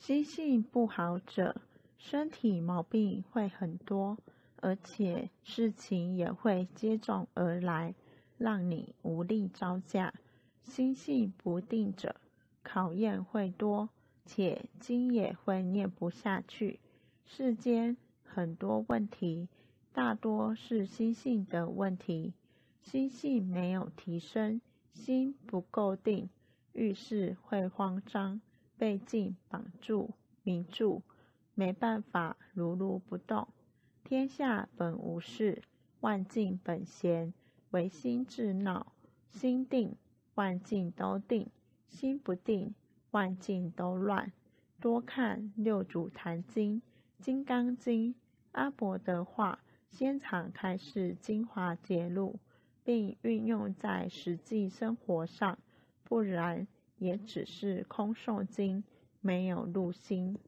心性不好者，身体毛病会很多，而且事情也会接踵而来，让你无力招架。心性不定者，考验会多，且经也会念不下去。世间很多问题，大多是心性的问题。心性没有提升，心不够定，遇事会慌张。被境绑住、迷住，没办法如如不动。天下本无事，万境本闲，唯心自闹。心定，万境都定；心不定，万境都乱。多看《六祖坛经》《金刚经》，阿伯的话，先敞开是精华揭露，并运用在实际生活上，不然。也只是空受经，没有入心。